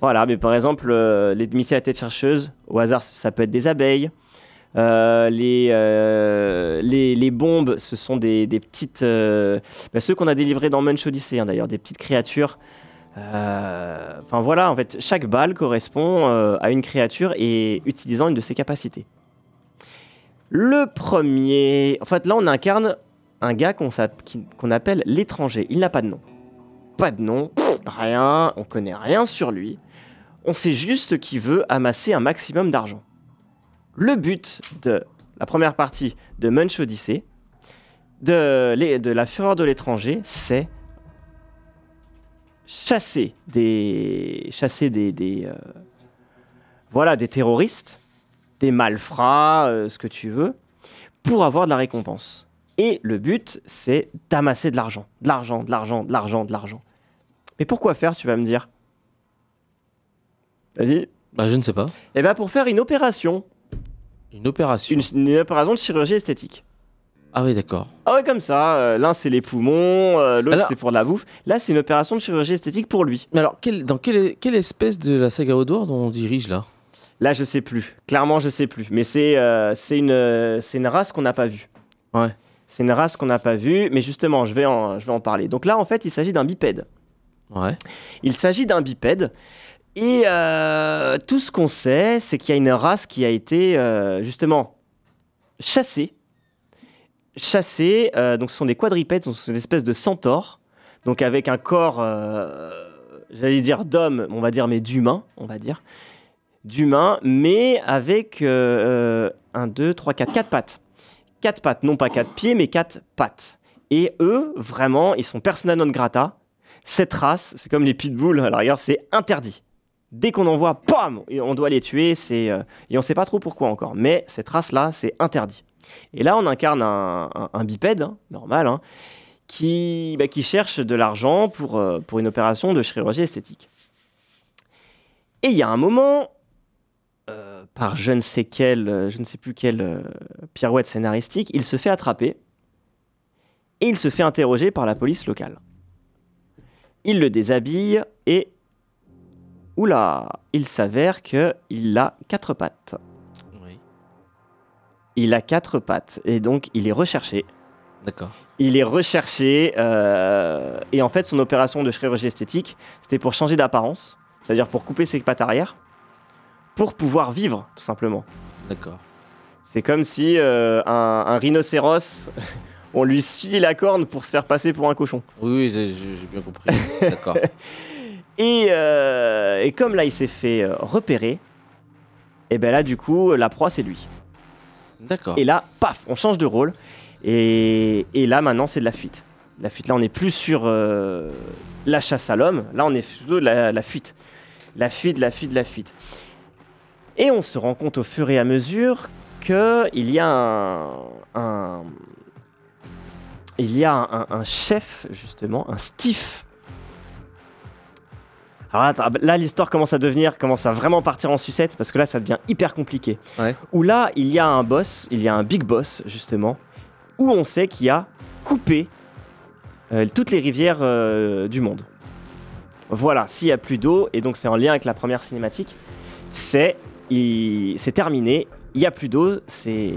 Voilà, mais par exemple, euh, les missiles à tête chercheuse, au hasard, ça peut être des abeilles. Euh, les, euh, les, les bombes, ce sont des, des petites. euh, bah, ceux qu'on a délivrés dans Munch Odyssey, hein, d'ailleurs, des petites créatures. Euh, Enfin voilà, en fait, chaque balle correspond euh, à une créature et utilisant une de ses capacités. Le premier. En fait, là, on incarne un gars qu'on appelle l'étranger. Il n'a pas de nom. Pas de nom, rien, on connaît rien sur lui. On sait juste qu'il veut amasser un maximum d'argent. Le but de la première partie de Munch Odyssey, de la fureur de l'étranger, c'est chasser des chasser des, des, euh, voilà des terroristes, des malfrats, euh, ce que tu veux, pour avoir de la récompense. Et le but, c'est d'amasser de l'argent, de l'argent, de l'argent, de l'argent, de l'argent. Mais pourquoi faire, tu vas me dire? Vas-y. Bah, je ne sais pas. Eh bien, pour faire une opération, Une opération. une, une opération de chirurgie esthétique. Ah oui, d'accord. Ah ouais, comme ça. euh, L'un, c'est les poumons, euh, l'autre, Alors- c'est pour de la bouffe. Là, c'est une opération de chirurgie esthétique pour lui. Mais alors, quelle- dans quelle, quelle espèce de la saga Odor on dirige là? Là, je sais plus. Clairement, je sais plus. Mais c'est euh, c'est une, euh, c'est une race qu'on n'a pas vue. Ouais. C'est une race qu'on n'a pas vue. Mais justement, je vais, en, je vais en parler. Donc là, en fait, il s'agit d'un bipède. Ouais. Il s'agit d'un bipède. Et euh, tout ce qu'on sait, c'est qu'il y a une race qui a été euh, justement chassée. Chassée, euh, donc ce sont des quadripèdes, ce sont des espèces de centaures, donc avec un corps, euh, j'allais dire d'homme, on va dire, mais d'humain, on va dire, d'humain, mais avec euh, euh, un, deux, trois, quatre, quatre pattes. Quatre pattes, non pas quatre pieds, mais quatre pattes. Et eux, vraiment, ils sont persona non grata. Cette race, c'est comme les pitbulls, à l'arrière, c'est interdit. Dès qu'on en voit, pam, on doit les tuer, c'est euh, et on sait pas trop pourquoi encore. Mais cette race-là, c'est interdit. Et là, on incarne un, bipède, hein, normal, hein, qui, bah, qui cherche de l'argent pour, euh, pour une opération de chirurgie esthétique. Et il y a un moment, euh, par je ne sais quelle, euh, je ne sais plus quelle pirouette scénaristique, il se fait attraper et il se fait interroger par la police locale. Il le déshabille et oula, il s'avère que il a quatre pattes. Il a quatre pattes et donc il est recherché. D'accord. Il est recherché euh, et en fait son opération de chirurgie esthétique, c'était pour changer d'apparence, c'est-à-dire pour couper ses pattes arrière, pour pouvoir vivre tout simplement. D'accord. C'est comme si euh, un, un rhinocéros, on lui suit la corne pour se faire passer pour un cochon. Oui, oui, j'ai bien compris. D'accord. Et, euh, et comme là il s'est fait repérer, et ben là du coup la proie c'est lui. D'accord. Et là, paf, on change de rôle. Et, là, maintenant, c'est de la fuite. La fuite, là, on n'est plus sur euh, la chasse à l'homme. Là, on est de la, la fuite. La fuite, la fuite, la fuite. Et on se rend compte au fur et à mesure qu'il y a un, il y a un chef, justement, un stiff. Alors là, l'histoire commence à devenir, commence à vraiment partir en sucette, parce que là, ça devient hyper compliqué où là, il y a un boss, il y a un big boss, justement, où on sait qu'il a coupé euh, toutes les rivières euh, du monde. Voilà, s'il n'y a plus d'eau, et donc c'est en lien avec la première cinématique, c'est il- c'est terminé, il n'y a plus d'eau, c'est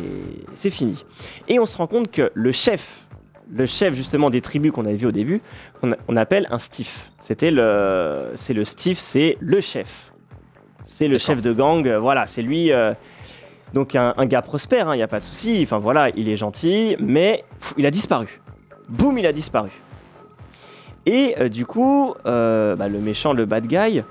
c'est fini. Et on se rend compte que le chef, le chef justement des tribus qu'on avait vu au début, a- on appelle un stiff. C'était le, c'est le stiff, c'est le chef. C'est le chef de gang, euh, voilà, c'est lui. euh, donc un, un gars prospère, il n'y a pas de souci. Enfin voilà, il est gentil, mais pff, il a disparu. Boum, il a disparu. Et euh, du coup, bah, le méchant, le bad guy,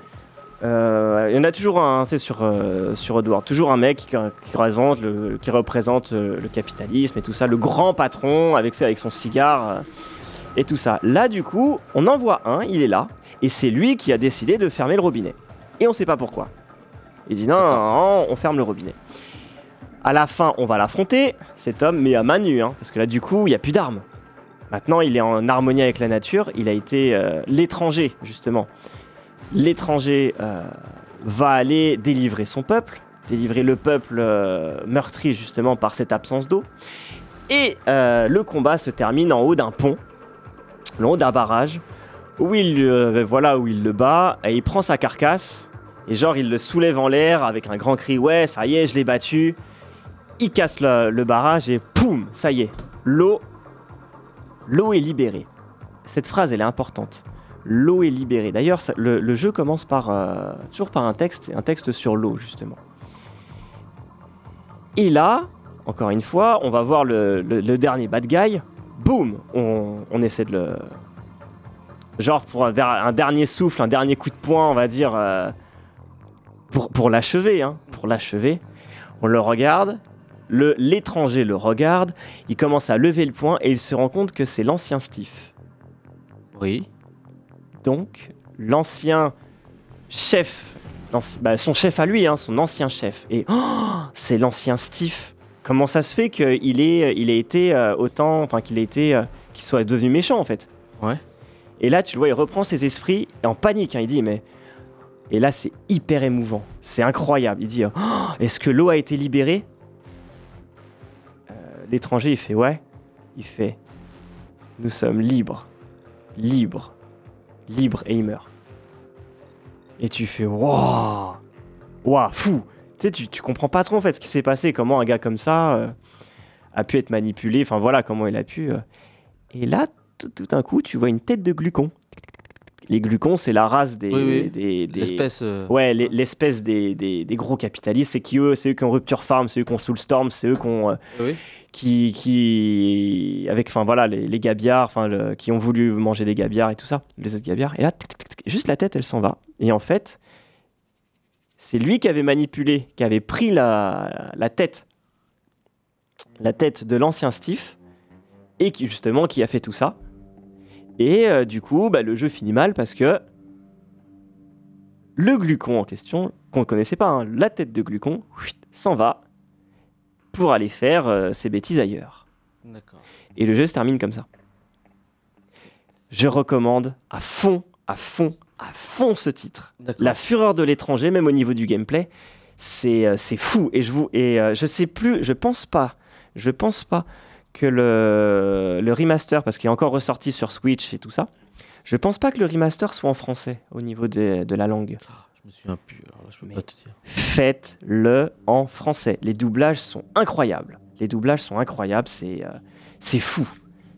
euh, il y en a toujours un, c'est sur, euh, sur Edward, toujours un mec qui, qui représente, le, qui représente euh, le capitalisme et tout ça, le grand patron avec, avec son cigare euh, et tout ça. Là, du coup, on en voit un, il est là, et c'est lui qui a décidé de fermer le robinet. Et on sait pas pourquoi. Il dit non, non, non, on ferme le robinet. À la fin, on va l'affronter, cet homme, mais à main nue, hein, parce que là, du coup, il n'y a plus d'armes. Maintenant, il est en harmonie avec la nature. Il a été l'étranger, justement. L'étranger euh, va aller délivrer son peuple, délivrer le peuple euh, meurtri, justement, par cette absence d'eau. Et euh, le combat se termine en haut d'un pont, en haut d'un barrage, où il, voilà, où il le bat, et il prend sa carcasse, et genre, il le soulève en l'air avec un grand cri Ouais, ça y est, je l'ai battu. Il casse le, le barrage et poum, ça y est, l'eau, l'eau est libérée. Cette phrase, elle est importante. L'eau est libérée. D'ailleurs, le, jeu commence par euh, toujours par un texte, un texte sur l'eau justement. Et là, encore une fois, on va voir le, dernier bad guy. Boum on, essaie de le. Genre pour un, der- un dernier souffle, un dernier coup de poing, on va dire. euh, pour pour l'achever, hein, pour l'achever. On le regarde. L'étranger le regarde. Il commence à lever le poing et il se rend compte que c'est l'ancien Steve. Oui. Donc, l'ancien chef, bah, son chef à lui, hein, son ancien chef. Et oh, c'est l'ancien Steve. Comment ça se fait qu'il ait, il ait été euh, autant, enfin qu'il ait été, euh, qu'il soit devenu méchant en fait? Ouais. Et là, tu le vois, il reprend ses esprits et en panique. hein, il dit mais. Et là, c'est hyper émouvant. C'est incroyable. Il dit Oh, Est-ce que l'eau a été libérée? Euh, L'étranger, il fait Ouais. Il fait Nous sommes libres. Libres. Libres. Et il meurt. Et tu fais Waouh Waouh, fou Tu sais, tu, tu comprends pas trop en fait ce qui s'est passé. Comment un gars comme ça euh, a pu être manipulé. Enfin voilà, comment il a pu. euh. Et là, tout, tout d'un coup, tu vois une tête de glucon. Les glucons, c'est la race des. Oui, oui. des- des- L'espèce. euh, Ouais, les- l'espèce des, des- gros capitalistes, c'est qui eux, c'est eux qui ont Rupture Farm, c'est eux qui ont Soulstorm, c'est eux qui ont, euh, Oui. qui, qui, avec, enfin voilà, les, les gabiards, enfin le- qui ont voulu manger des gabiards et tout ça, les autres gabiards. Et là, tic, tic, tic, juste la tête, elle s'en va. Et en fait, c'est lui qui avait manipulé, qui avait pris la, la tête, la tête de l'ancien Steve, et qui justement qui a fait tout ça. Et euh, du coup, bah, le jeu finit mal parce que le glucon en question, qu'on ne connaissait pas, hein, la tête de glucon, s'en va pour aller faire euh, ses bêtises ailleurs. Et le jeu se termine comme ça. Je recommande à fond, à fond, à fond ce titre. La fureur de l'étranger, même au niveau du gameplay, c'est euh, fou. Et je vous et je sais plus, je pense pas, je pense pas que le, le remaster, parce qu'il est encore ressorti sur Switch et tout ça, je pense pas que le remaster soit en français au niveau de, de la langue. Je me souviens plus. Alors là, je peux Mais- pas te dire. Faites-le en français. Les doublages sont incroyables. Les doublages sont incroyables, c'est euh, fou.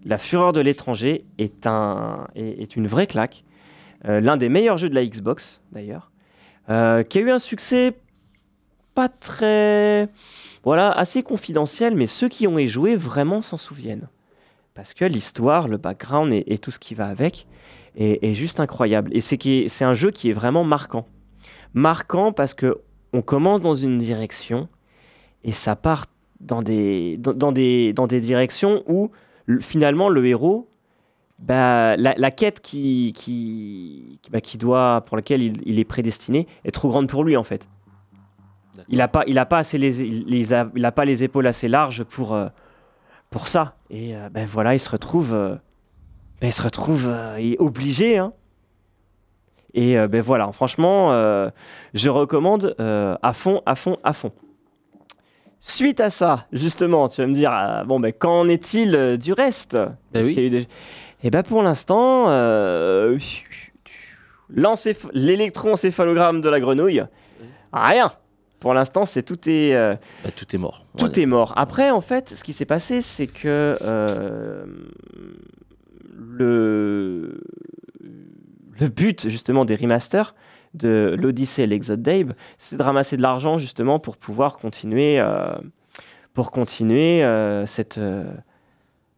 La fureur de l'étranger est, un, est, est une vraie claque. Euh, L'un des meilleurs jeux de la Xbox, d'ailleurs, euh, qui a eu un succès pas très. Voilà, assez confidentiel, mais ceux qui ont joué vraiment s'en souviennent. Parce que l'histoire, le background et, tout ce qui va avec est, juste incroyable. Et c'est un jeu qui est vraiment marquant. Marquant parce que on commence dans une direction et ça part dans des, dans, des, dans des directions où le- finalement le héros, bah, la, quête qui, qui- bah, qui doit, pour laquelle il, il est prédestiné est trop grande pour lui en fait. Il n'a pas, il a pas, assez les, il, a, il a pas les épaules assez larges pour, euh, pour ça. Et euh, ben voilà, il se retrouve, euh, ben, il se retrouve il est obligé. hein. Et ben voilà, franchement, je recommande à fond, à fond, à fond. Suite à ça, justement, tu vas me dire, ah, bon ben qu'en est-il du reste? Oui. eu des- Eh ben pour l'instant, l'électroencéphalogramme de la grenouille, rien. Pour l'instant, c'est tout est euh, Bah, tout est mort. tout dire. est mort. Après, en fait, ce qui s'est passé, c'est que euh, le, le but, justement, des remasters de l'Odyssée et l'Exode d'Abe, c'est de ramasser de l'argent, justement, pour pouvoir continuer, euh, pour continuer cette,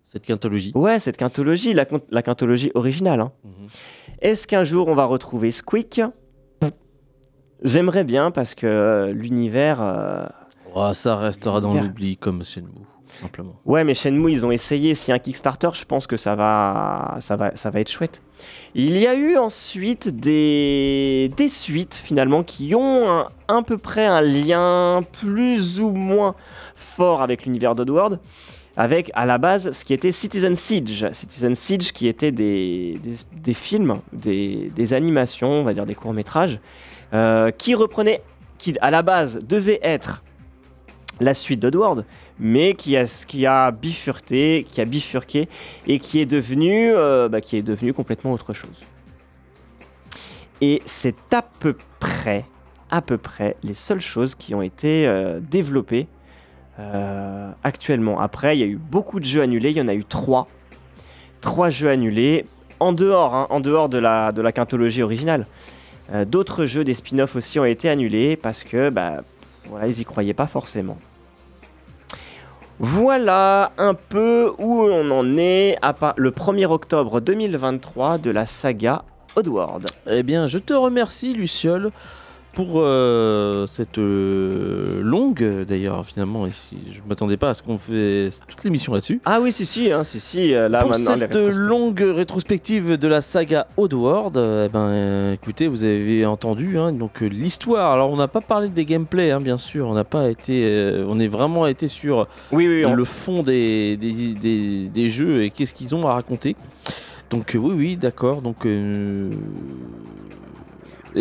Cette quintologie. ouais, cette quintologie, la quintologie originale. hein. Mhm. Est-ce qu'un jour, on va retrouver Squeak? J'aimerais bien, parce que euh, l'univers... euh, Oh, ça restera dans l'oubli comme Shenmue, simplement. Ouais, mais Shenmue, ils ont essayé. S'il y a un Kickstarter, je pense que ça va, ça va, ça va être chouette. Il y a eu ensuite des, des suites, finalement, qui ont un, peu près un lien plus ou moins fort avec l'univers d'Oddworld. Avec, à la base, ce qui était Citizen Siege. Citizen Siege, qui était des, des, des films, des, des animations, on va dire des courts-métrages, euh, qui reprenaient, qui à la base devait être la suite d'Oddworld, mais qui a, qui a bifurqué, qui a bifurqué et qui est devenu, euh, bah, qui est devenu complètement autre chose. Et c'est à peu près, à peu près les seules choses qui ont été euh, développées actuellement. Après, il y a eu beaucoup de jeux annulés, il y en a eu trois, trois jeux annulés en dehors, hein, en dehors de la, de la quintologie originale. Euh, D'autres jeux, des spin-offs aussi ont été annulés parce que, bah, voilà, ils y croyaient pas forcément. Voilà un peu où on en est à pa- le 1er octobre 2023 de la saga Oddworld. Eh bien, je te remercie, Luciole, pour euh, cette euh, longue, d'ailleurs, finalement, je ne m'attendais pas à ce qu'on fait toute l'émission là-dessus. Ah oui, si, si, hein, si, si, euh, là pour maintenant cette rétrospectives. longue rétrospective de la saga Oddworld, eh ben, écoutez, vous avez entendu, hein, donc l'histoire. Alors, on n'a pas parlé des gameplays, hein, bien sûr. On n'a pas été, on est vraiment été sur Oui, oui, on- le fond des, des, des- des jeux et qu'est-ce qu'ils ont à raconter. Donc oui, oui, d'accord. Donc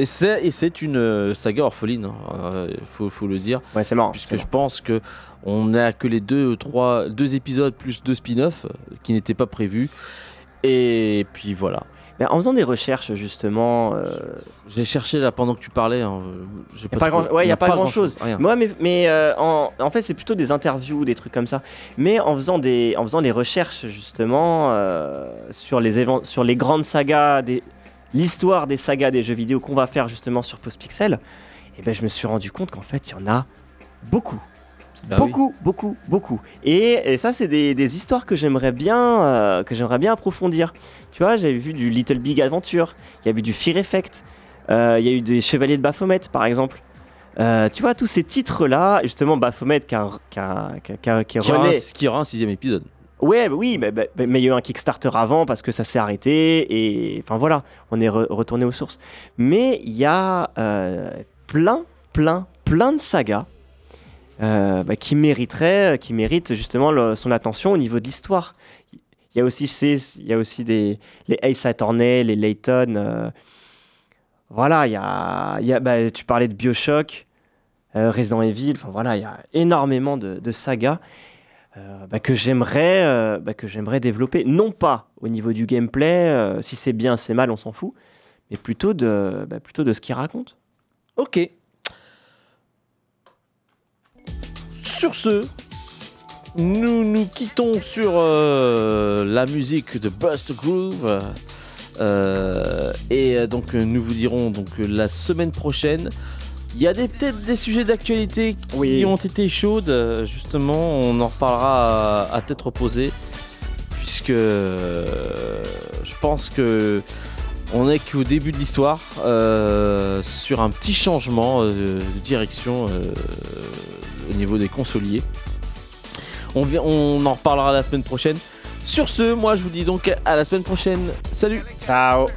et c'est une euh, saga orpheline, il faut, faut le dire, ouais, c'est marrant. puisque je pense que on n'a que les deux, trois, deux épisodes plus deux spin-offs euh, qui n'étaient pas prévus. Et puis voilà. Mais en faisant des recherches, justement, euh, J'ai cherché là pendant que tu parlais. hein, euh, j'ai Y a pas grand- ouais, y a pas grand-chose. rien. Moi, mais, mais euh, en, en fait, c'est plutôt des interviews, des trucs comme ça. Mais en faisant des, en faisant des recherches justement euh, sur les sur les grandes sagas, des, l'histoire des sagas des jeux vidéo qu'on va faire justement sur Postpixel, et ben, je me suis rendu compte qu'en fait, il y en a beaucoup. Bah oui. beaucoup, beaucoup, beaucoup. Et, et ça, c'est des, des histoires que j'aimerais bien, euh, que j'aimerais bien approfondir. Tu vois, j'avais vu du Little Big Adventure, il y a eu du Fear Effect, euh, il y a eu des Chevaliers de Baphomet, par exemple. Euh, tu vois, tous ces titres-là, justement, Baphomet qui, a- qui, a- qui, a- qui, qui un, qui aura un sixième épisode. Ouais, bah oui, bah, bah, mais il y a eu un Kickstarter avant parce que ça s'est arrêté et enfin voilà, on est re- retourné aux sources. Mais il y a euh, plein, plein, plein de sagas euh, qui mériteraient, qui méritent justement son attention au niveau de l'histoire. Il y a aussi, il y a aussi des les Ace Attorney, les Layton. euh, voilà, il y a, y a tu parlais de Bioshock, euh, Resident Evil. Enfin voilà, il y a énormément de sagas euh, bah, que j'aimerais euh, bah, que j'aimerais développer non pas au niveau du gameplay euh, si c'est bien c'est mal on s'en fout mais plutôt de bah, plutôt de ce qu'il raconte Ok. Sur ce, nous nous quittons sur la musique de Bust Groove. Et donc nous vous dirons donc la semaine prochaine. Il y a peut-être des sujets d'actualité qui Oui. ont été chaudes. euh, Justement, on en reparlera à, à tête reposée. Puisque euh, je pense que on est qu'au début de l'histoire, euh, sur un petit changement euh, de direction euh, au niveau des consoliers. On en reparlera la semaine prochaine. Sur ce, moi je vous dis donc à la semaine prochaine. Salut ciao